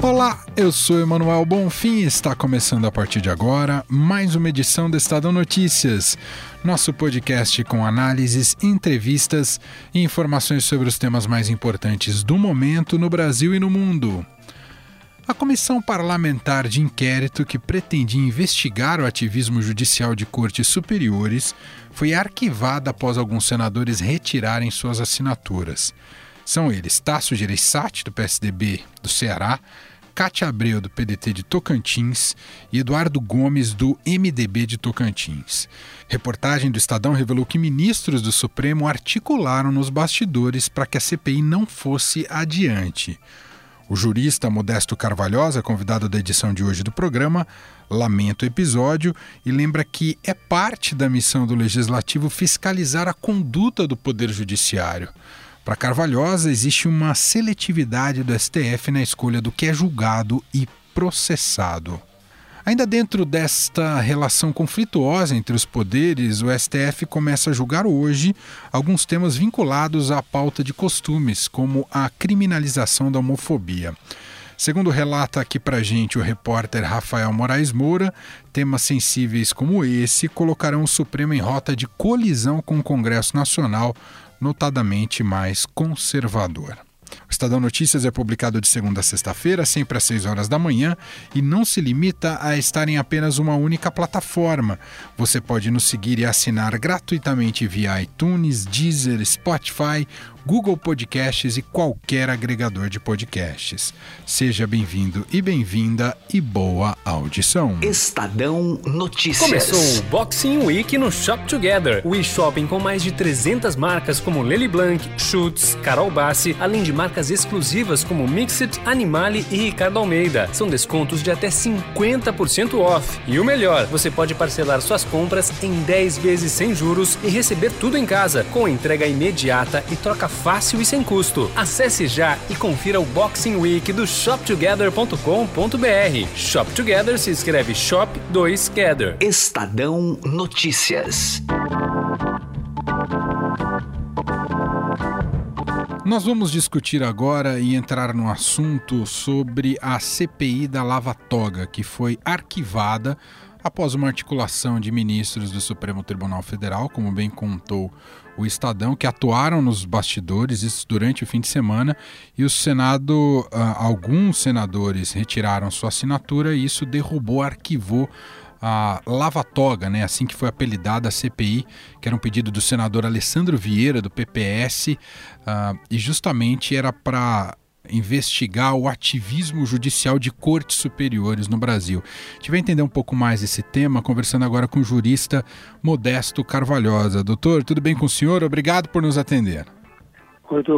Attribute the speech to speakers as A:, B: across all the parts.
A: Olá, eu sou Emanuel Bonfim e está começando a partir de agora mais uma edição do Estadão Notícias, nosso podcast com análises, entrevistas e informações sobre os temas mais importantes do momento no Brasil e no mundo. A comissão parlamentar de inquérito que pretendia investigar o ativismo judicial de cortes superiores foi arquivada após alguns senadores retirarem suas assinaturas. São eles Tasso Gereissati, do PSDB do Ceará, Cátia Abreu, do PDT de Tocantins, e Eduardo Gomes, do MDB de Tocantins. Reportagem do Estadão revelou que ministros do Supremo articularam nos bastidores para que a CPI não fosse adiante. O jurista Modesto Carvalhosa, convidado da edição de hoje do programa, lamenta o episódio e lembra que é parte da missão do legislativo fiscalizar a conduta do Poder Judiciário. Para Carvalhosa, existe uma seletividade do STF na escolha do que é julgado e processado. Ainda dentro desta relação conflituosa entre os poderes, o STF começa a julgar hoje alguns temas vinculados à pauta de costumes, como a criminalização da homofobia. Segundo relata aqui para gente o repórter Rafael Moraes Moura, temas sensíveis como esse colocarão o Supremo em rota de colisão com o Congresso Nacional notadamente mais conservador. O Estadão Notícias é publicado de segunda a sexta-feira, sempre às 6 horas da manhã, e não se limita a estar em apenas uma única plataforma. Você pode nos seguir e assinar gratuitamente via iTunes, Deezer, Spotify Google Podcasts e qualquer agregador de podcasts. Seja bem-vindo e bem-vinda e boa audição.
B: Estadão Notícias.
C: Começou o Boxing Week no Shop Together, o e-shopping com mais de 300 marcas como Lely Blanc, Schutz, Carol Bassi, além de marcas exclusivas como Mixit, Animale e Ricardo Almeida. São descontos de até 50% off. E o melhor, você pode parcelar suas compras em 10 vezes sem juros e receber tudo em casa, com entrega imediata e troca fácil e sem custo. Acesse já e confira o Boxing Week do shoptogether.com.br. Shop Together se escreve Shop 2 Gather.
B: Estadão Notícias.
A: Nós vamos discutir agora e entrar no assunto sobre a CPI da Lava Toga, que foi arquivada após uma articulação de ministros do Supremo Tribunal Federal, como bem contou o Estadão, que atuaram nos bastidores, isso durante o fim de semana, e o Senado, uh, alguns senadores retiraram sua assinatura e isso derrubou, arquivou a Lava Toga, né, assim que foi apelidada a CPI, que era um pedido do senador Alessandro Vieira, do PPS, uh, ah, e justamente era para investigar o ativismo judicial de cortes superiores no Brasil. A gente vai entender um pouco mais esse tema conversando agora com o jurista Modesto Carvalhosa. Doutor, tudo bem com o senhor? Obrigado por nos atender.
D: Muito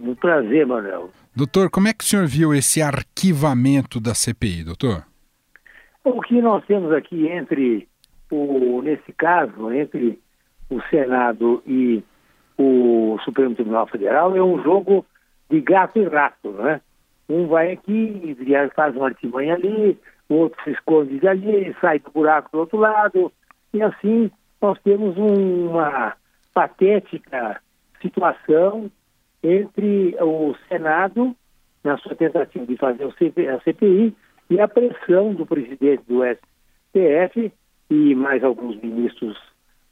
D: um prazer, Manuel.
A: Doutor, como é que o senhor viu esse arquivamento da CPI, doutor?
D: O que nós temos aqui entre, o, nesse caso, entre o Senado e o Supremo Tribunal Federal é um jogo de gato e rato, né? Um vai aqui, faz uma artimanha ali, o outro se esconde ali, sai do buraco do outro lado, e assim nós temos uma patética situação entre o Senado, na sua tentativa de fazer a CPI, e a pressão do presidente do STF e mais alguns ministros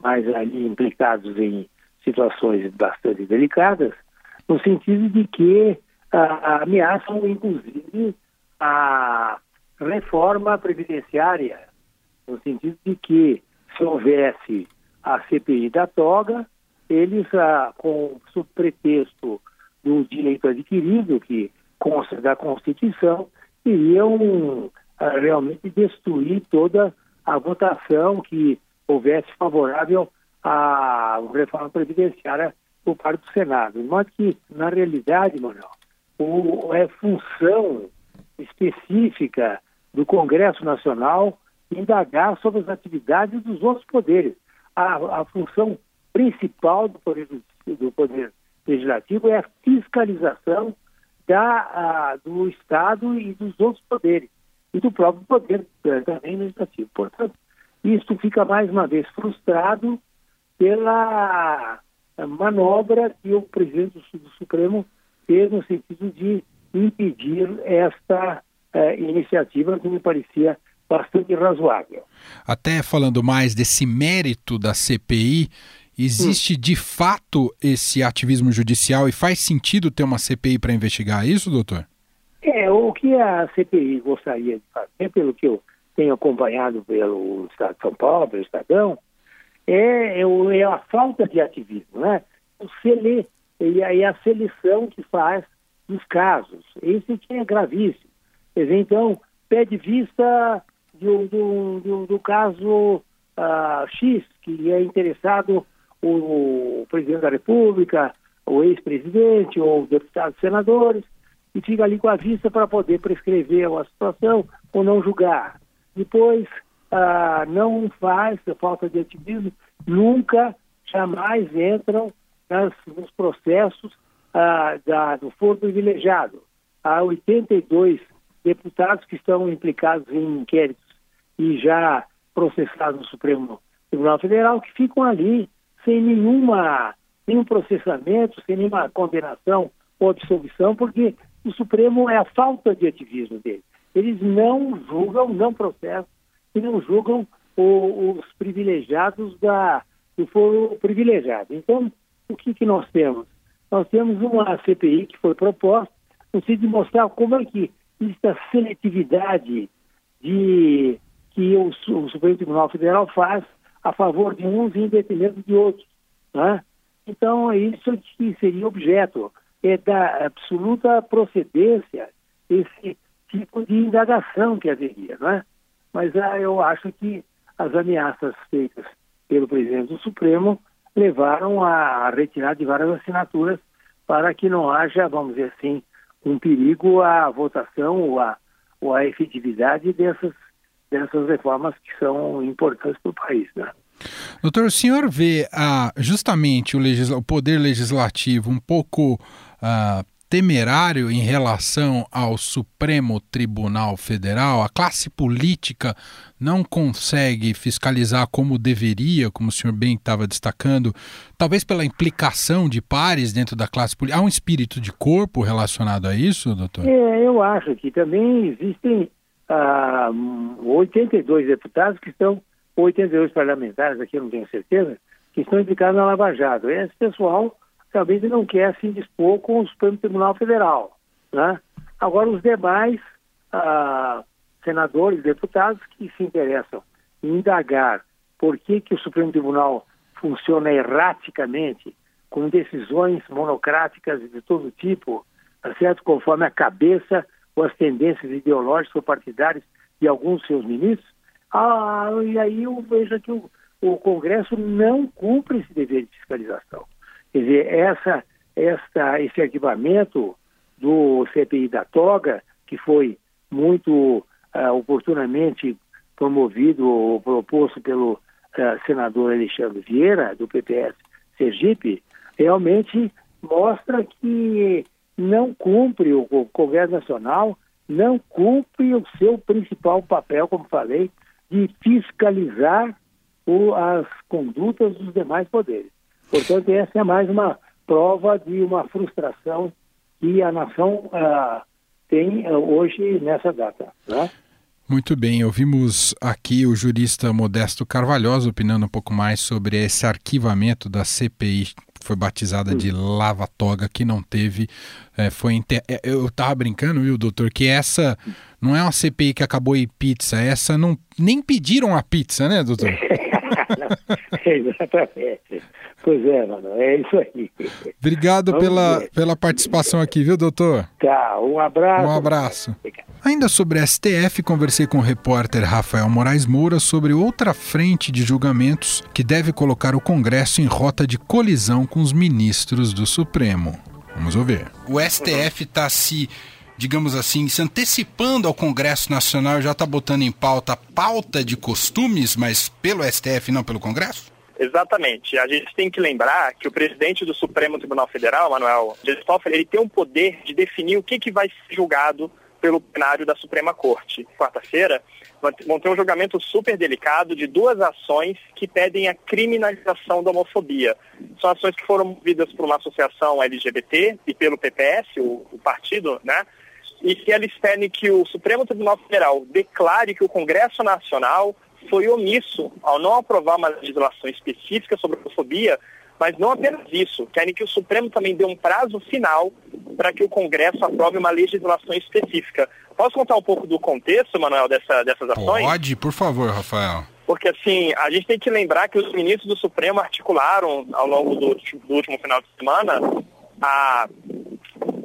D: mais ali implicados em situações bastante delicadas, no sentido de que ah, ameaçam, inclusive, a reforma previdenciária, no sentido de que, se houvesse a CPI da toga, eles, ah, com o pretexto do direito adquirido, que consta da Constituição, iriam ah, realmente destruir toda a votação que houvesse favorável à reforma previdenciária por parte do Senado. Modo que, na realidade, Manuel, o, é função específica do Congresso Nacional indagar sobre as atividades dos outros poderes. A, a função principal do poder, do poder Legislativo é a fiscalização da, do Estado e dos outros poderes, e do próprio poder eh, também legislativo. Portanto, isso fica mais uma vez frustrado pela manobra que o presidente do Supremo fez no sentido de impedir esta uh, iniciativa que me parecia bastante razoável.
A: Até falando mais desse mérito da CPI, existe hum. de fato esse ativismo judicial e faz sentido ter uma CPI para investigar isso, doutor?
D: É, o que a CPI gostaria de fazer, pelo que eu tenho acompanhado pelo Estado de São Paulo, pelo Estadão, é, é, a falta de ativismo, né? O sele, e aí a seleção que faz dos casos. Esse que é gravíssimo. Então, pede vista do, do, do, do caso uh, X, que é interessado o, o presidente da República, o ex-presidente ou deputados senadores, e fica ali com a vista para poder prescrever uma situação ou não julgar. Depois, ah, não faz, falta de ativismo, nunca, jamais entram nas, nos processos ah, da, do foro privilegiado. Há 82 deputados que estão implicados em inquéritos e já processados no Supremo Tribunal Federal que ficam ali sem nenhuma, nenhum processamento, sem nenhuma condenação ou absolvição, porque o Supremo é a falta de ativismo dele. Eles não julgam, não processam e não julgam o, os privilegiados da, do foro privilegiado. Então, o que, que nós temos? Nós temos uma CPI que foi proposta no sentido de mostrar como é que esta seletividade de, que o, o Supremo Tribunal Federal faz a favor de uns e em detrimento de outros. Né? Então, é isso que seria objeto é da absoluta procedência esse tipo de indagação que haveria. Né? Mas ah, eu acho que as ameaças feitas pelo presidente do Supremo levaram a retirar de várias assinaturas para que não haja, vamos dizer assim, um perigo à votação ou à, ou à efetividade dessas, dessas reformas que são importantes para o país. Né?
A: Doutor, o senhor vê ah, justamente o, legisla o poder legislativo um pouco ah, temerário em relação ao Supremo Tribunal Federal? A classe política não consegue fiscalizar como deveria, como o senhor bem estava destacando, talvez pela implicação de pares dentro da classe política. Há um espírito de corpo relacionado a isso, doutor?
D: É, eu acho que também existem ah, 82 deputados que estão, 82 parlamentares, aqui eu não tenho certeza, que estão implicados na Lava Jato. Esse pessoal talvez não quer se indispor com o Supremo Tribunal Federal. Né? Agora, os demais ah, senadores, deputados que se interessam em indagar por que, que o Supremo Tribunal funciona erraticamente, com decisões monocráticas de todo tipo, tá certo? conforme a cabeça ou as tendências ideológicas ou partidárias de alguns seus ministros, ah, e aí eu vejo que o, o Congresso não cumpre esse dever de fiscalização. Quer dizer, essa, essa, esse arquivamento do CPI da toga, que foi muito uh, oportunamente promovido ou proposto pelo uh, senador Alexandre Vieira, do PPS Sergipe, realmente mostra que não cumpre o, Congresso Nacional, não cumpre o seu principal papel, como falei, de fiscalizar o, as condutas dos demais poderes. Portanto, essa é mais uma prova de uma frustração que a nação uh, tem uh, hoje nessa data. Né?
A: Muito bem, ouvimos aqui o jurista Modesto Carvalhosa opinando um pouco mais sobre esse arquivamento da CPI foi batizada de Lava Toga, que não teve. É, foi inter... É, eu tava brincando, viu, doutor, que essa não é uma CPI que acabou em pizza, essa não. Nem pediram a pizza, né, doutor?
D: Exatamente. Pois é, mano, é isso aí.
A: Obrigado pela, pela participação aqui, viu, doutor?
D: Tá, um abraço.
A: Um abraço. Ainda sobre a STF, conversei com o repórter Rafael Moraes Moura sobre outra frente de julgamentos que deve colocar o Congresso em rota de colisão com os ministros do Supremo. Vamos ouvir. O STF está se digamos assim, se antecipando ao Congresso Nacional, já está botando em pauta pauta de costumes, mas pelo STF, não pelo Congresso?
E: Exatamente. A gente tem que lembrar que o presidente do Supremo Tribunal Federal, Manuel Dias Toffoli, ele tem o poder de definir o que, que vai ser julgado pelo plenário da Suprema Corte. Quarta-feira, vão ter um julgamento super delicado de duas ações que pedem a criminalização da homofobia. São ações que foram movidas por uma associação LGBT e pelo PPS, o, o partido, né? E que eles pedem que o Supremo Tribunal Federal declare que o Congresso Nacional foi omisso ao não aprovar uma legislação específica sobre homofobia, mas não apenas isso, querem que o Supremo também dê um prazo final para que o Congresso aprove uma legislação específica. Posso contar um pouco do contexto, Manuel, dessa, dessas ações?
A: Pode, por favor, Rafael.
E: Porque, assim, a gente tem que lembrar que os ministros do Supremo articularam, ao longo do, do último final de semana, a,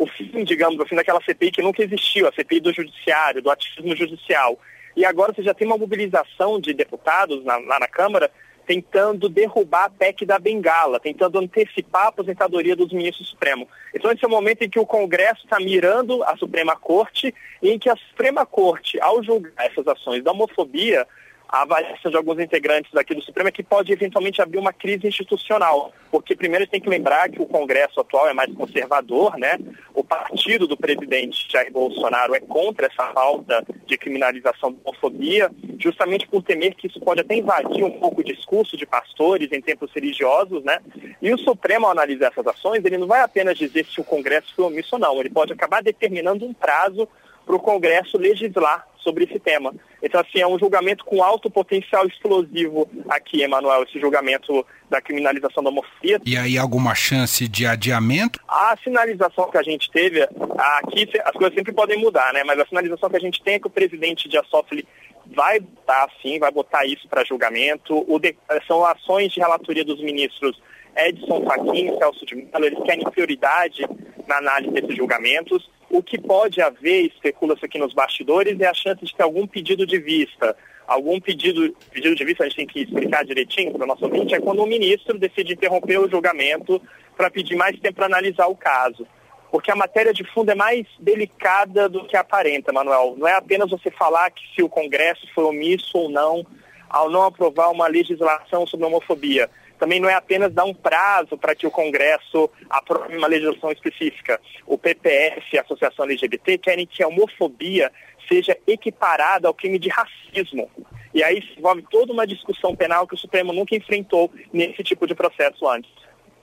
E: o fim, digamos, fim daquela CPI que nunca existiu, a CPI do Judiciário, do ativismo judicial. E agora você já tem uma mobilização de deputados na, lá na Câmara tentando derrubar a PEC da Bengala, tentando antecipar a aposentadoria dos ministros supremos. Então esse é o momento em que o Congresso está mirando a Suprema Corte e em que a Suprema Corte, ao julgar essas ações da homofobia, a avaliação de alguns integrantes daqui do Supremo é que pode eventualmente abrir uma crise institucional, porque primeiro tem que lembrar que o Congresso atual é mais conservador, né? O partido do presidente Jair Bolsonaro é contra essa falta de criminalização da homofobia, justamente por temer que isso pode até invadir um pouco o discurso de pastores em tempos religiosos, né? E o Supremo, ao analisar essas ações, ele não vai apenas dizer se o Congresso foi omisso ou não, ele pode acabar determinando um prazo para o Congresso legislar sobre esse tema. Então, assim, é um julgamento com alto potencial explosivo aqui, Emanuel, esse julgamento da criminalização da homofobia.
A: E aí alguma chance de adiamento?
E: A sinalização que a gente teve, aqui as coisas sempre podem mudar, né? Mas a sinalização que a gente tem é que o presidente de Assofli vai botar, sim, vai botar isso para julgamento. De, são ações de relatoria dos ministros Edson Fachin e Celso de Mello, eles querem prioridade na análise desses julgamentos. O que pode haver, especula-se aqui nos bastidores, é a chance de ter algum pedido de vista. Algum pedido, pedido de vista, a gente tem que explicar direitinho para o nosso ouvinte, é quando o ministro decide interromper o julgamento para pedir mais tempo para analisar o caso. Porque a matéria de fundo é mais delicada do que aparenta, Manuel. Não é apenas você falar que se o Congresso foi omisso ou não ao não aprovar uma legislação sobre homofobia também não é apenas dar um prazo para que o Congresso aprove uma legislação específica. O PPS e a Associação LGBT querem que a homofobia seja equiparada ao crime de racismo. E aí se envolve toda uma discussão penal que o Supremo nunca enfrentou nesse tipo de processo antes.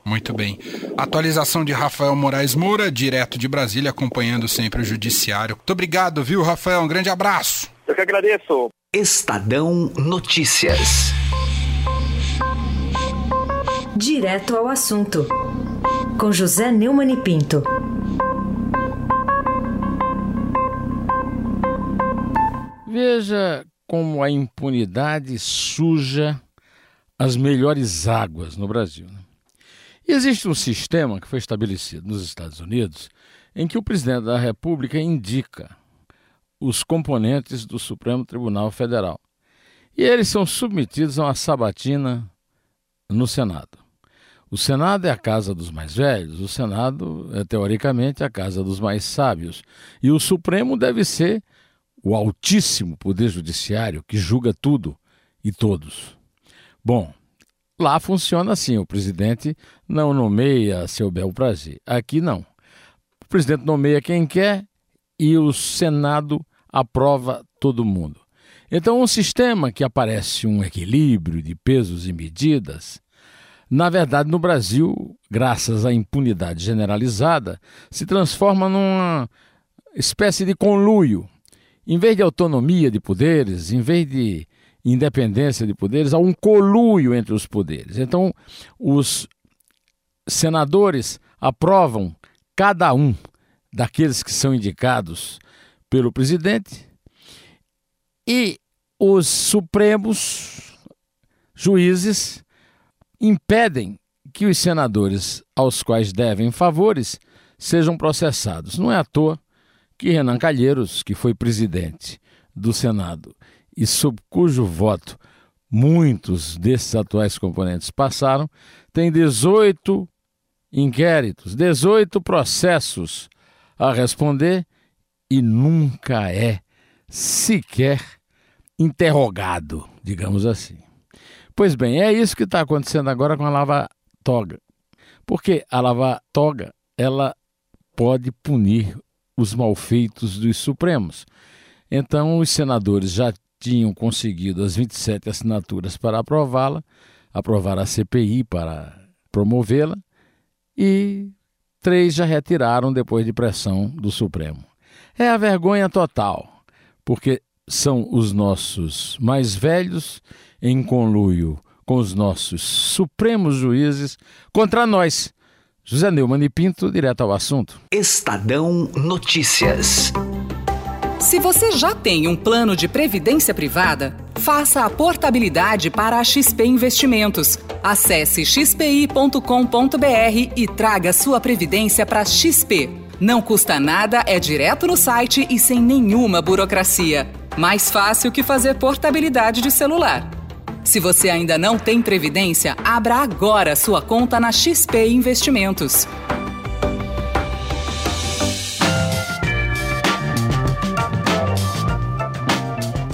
A: Muito bem. Atualização de Rafael Moraes Moura, direto de Brasília, acompanhando sempre o Judiciário. Muito obrigado, viu, Rafael? Um grande abraço.
E: Eu que agradeço.
B: Estadão Notícias.
F: Direto ao assunto, com José Neumann e Pinto.
G: Veja como a impunidade suja as melhores águas no Brasil. Né? Existe um sistema que foi estabelecido nos Estados Unidos em que o presidente da República indica os componentes do Supremo Tribunal Federal. E eles são submetidos a uma sabatina no Senado. O Senado é a casa dos mais velhos, o Senado é, teoricamente, a casa dos mais sábios. E o Supremo deve ser o altíssimo poder judiciário que julga tudo e todos. Bom, lá funciona assim: o presidente não nomeia seu bel prazer. Aqui não. O presidente nomeia quem quer e o Senado aprova todo mundo. Então, um sistema que aparece um equilíbrio de pesos e medidas na verdade, no Brasil, graças à impunidade generalizada, se transforma numa espécie de conluio. Em vez de autonomia de poderes, em vez de independência de poderes, há um coluio entre os poderes. Então, os senadores aprovam cada um daqueles que são indicados pelo presidente e os supremos juízes impedem que os senadores aos quais devem favores sejam processados. Não é à toa que Renan Calheiros, que foi presidente do Senado e sob cujo voto muitos desses atuais componentes passaram, tem 18 inquéritos, 18 processos a responder e nunca é sequer interrogado, digamos assim. Pois bem, é isso que está acontecendo agora com a Lava Toga. Porque a Lava Toga, ela pode punir os malfeitos dos Supremos. Então, os senadores já tinham conseguido as 27 assinaturas para aprová-la, aprovar a CPI para promovê-la, e três já retiraram depois de pressão do Supremo. É a vergonha total, porque são os nossos mais velhos em conluio com os nossos supremos juízes contra nós. José Neumann e Pinto, direto ao assunto.
B: Estadão Notícias.
H: Se você já tem um plano de previdência privada, faça a portabilidade para a XP Investimentos. Acesse xpi.com.br e traga sua previdência para XP. Não custa nada, é direto no site e sem nenhuma burocracia. Mais fácil que fazer portabilidade de celular. Se você ainda não tem previdência, abra agora sua conta na XP Investimentos.